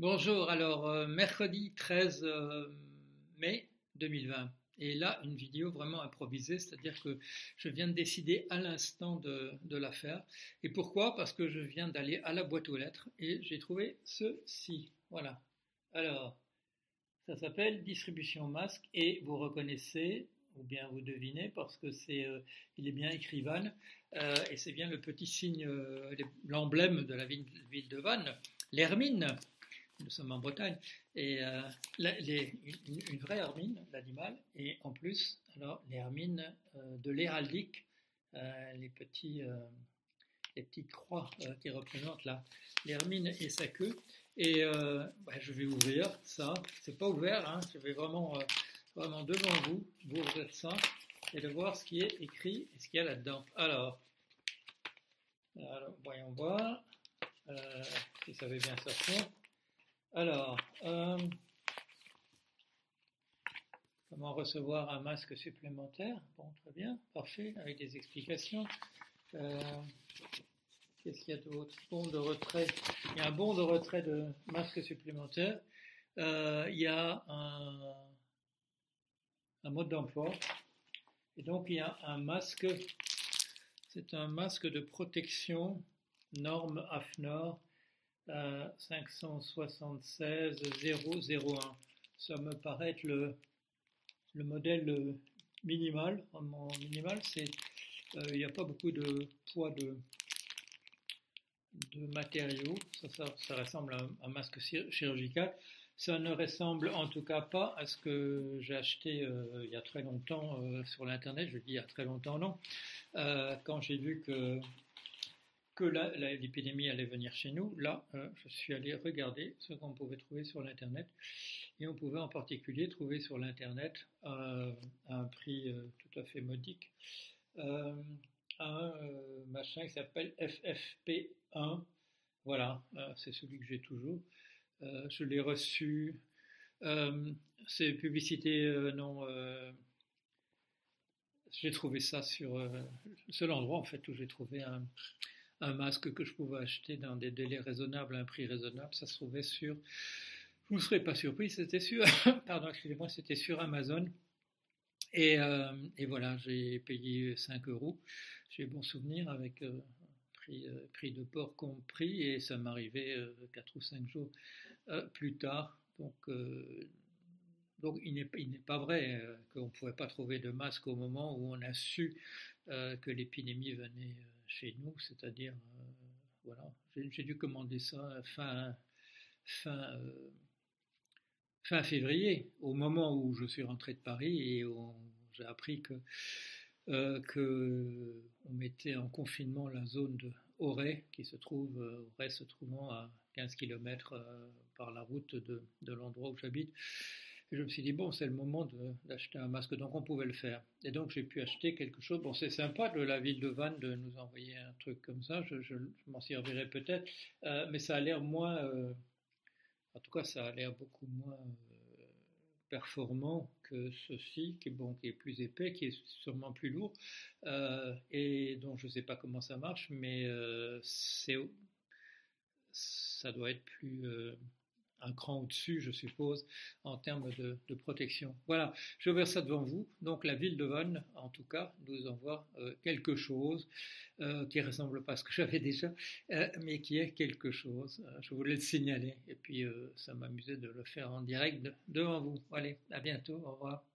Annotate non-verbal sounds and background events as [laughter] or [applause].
Bonjour, alors euh, mercredi 13 euh, mai 2020. Et là, une vidéo vraiment improvisée, c'est-à-dire que je viens de décider à l'instant de, la faire. Et pourquoi? Parce que je viens d'aller à la boîte aux lettres et j'ai trouvé ceci. Voilà. Alors, ça s'appelle distribution masque et vous reconnaissez ou bien vous devinez parce que c'est, euh, il est bien écrit Vannes et c'est bien le petit signe, l'emblème de la ville, ville de Vannes, l'hermine nous sommes en Bretagne, et euh, une, vraie hermine, l'animal, et en plus, alors, les hermines euh, de l'héraldique, euh, les, petits, les petites croix qui représentent l'hermine et sa queue. Et bah, je vais ouvrir ça, c'est pas ouvert, hein, je vais vraiment, vraiment devant vous, vous ouvrir ça, et de voir ce qui est écrit et ce qu'il y a là-dedans. Alors, alors, voyons voir si ça veut bien sortir. Alors, euh, comment recevoir un masque supplémentaire? Bon, très bien, parfait, avec des explications. Euh, qu'est-ce qu'il y a d'autre? Bon de retrait. Il y a un bon de retrait de masque supplémentaire. Euh, il y a un, un mode d'emploi. Et donc, il y a un masque. C'est un masque de protection norme AFNOR 576 001. Ça me paraît être le, le modèle minimal. Minimal, c'est euh, il n'y a pas beaucoup de poids de, de matériaux. Ça, ça, ressemble à un, masque chirurgical. Ça ne ressemble en tout cas pas à ce que j'ai acheté euh, il y a très longtemps euh, sur l'internet. Je dis il y a très longtemps, non. quand j'ai vu que que l'épidémie allait venir chez nous, là, euh, je suis allé regarder ce qu'on pouvait trouver sur l'Internet. Et on pouvait en particulier trouver sur l'Internet euh, à un prix euh, tout à fait modique un machin qui s'appelle FFP1. Voilà, c'est celui que j'ai toujours. je l'ai reçu. c'est publicité non. j'ai trouvé ça sur le seul endroit en fait où j'ai trouvé un, un masque que je pouvais acheter dans des délais raisonnables, à un prix raisonnable, ça se trouvait sur, vous ne serez pas surpris, c'était sur, [laughs] pardon, excusez-moi, c'était sur Amazon. Et, euh, voilà, j'ai payé 5 euros. J'ai bon souvenir avec euh, prix, euh, prix, de port compris et ça m'arrivait 4 ou 5 jours plus tard. Donc, donc il n'est pas vrai qu'on ne pouvait pas trouver de masque au moment où on a su que l'épidémie venait chez nous, c'est-à-dire, euh, voilà, j'ai dû commander ça euh, fin février, au moment où je suis rentré de Paris et j'ai appris que, euh, que on mettait en confinement la zone de Auray, qui se trouve, Auray se trouvant à 15 km par la route de l'endroit où j'habite. Et je me suis dit, bon, c'est le moment d'acheter un masque, donc on pouvait le faire. Et donc j'ai pu acheter quelque chose. Bon, c'est sympa de la ville de Vannes de nous envoyer un truc comme ça, je, m'en servirai peut-être, euh, mais ça a l'air moins, euh, en tout cas, ça a l'air beaucoup moins euh, performant que ceci, qui est, bon, qui est plus épais, qui est sûrement plus lourd, et dont je ne sais pas comment ça marche, mais c'est, ça doit être plus un cran au-dessus, je suppose, en termes de, protection. Voilà, je vais ça devant vous. Donc la ville de Vannes, en tout cas, nous envoie euh, quelque chose euh, qui ne ressemble pas à ce que [laughs] j'avais déjà, euh, mais qui est quelque chose. je voulais le signaler et puis ça m'amusait de le faire en direct devant vous. Allez, à bientôt, au revoir.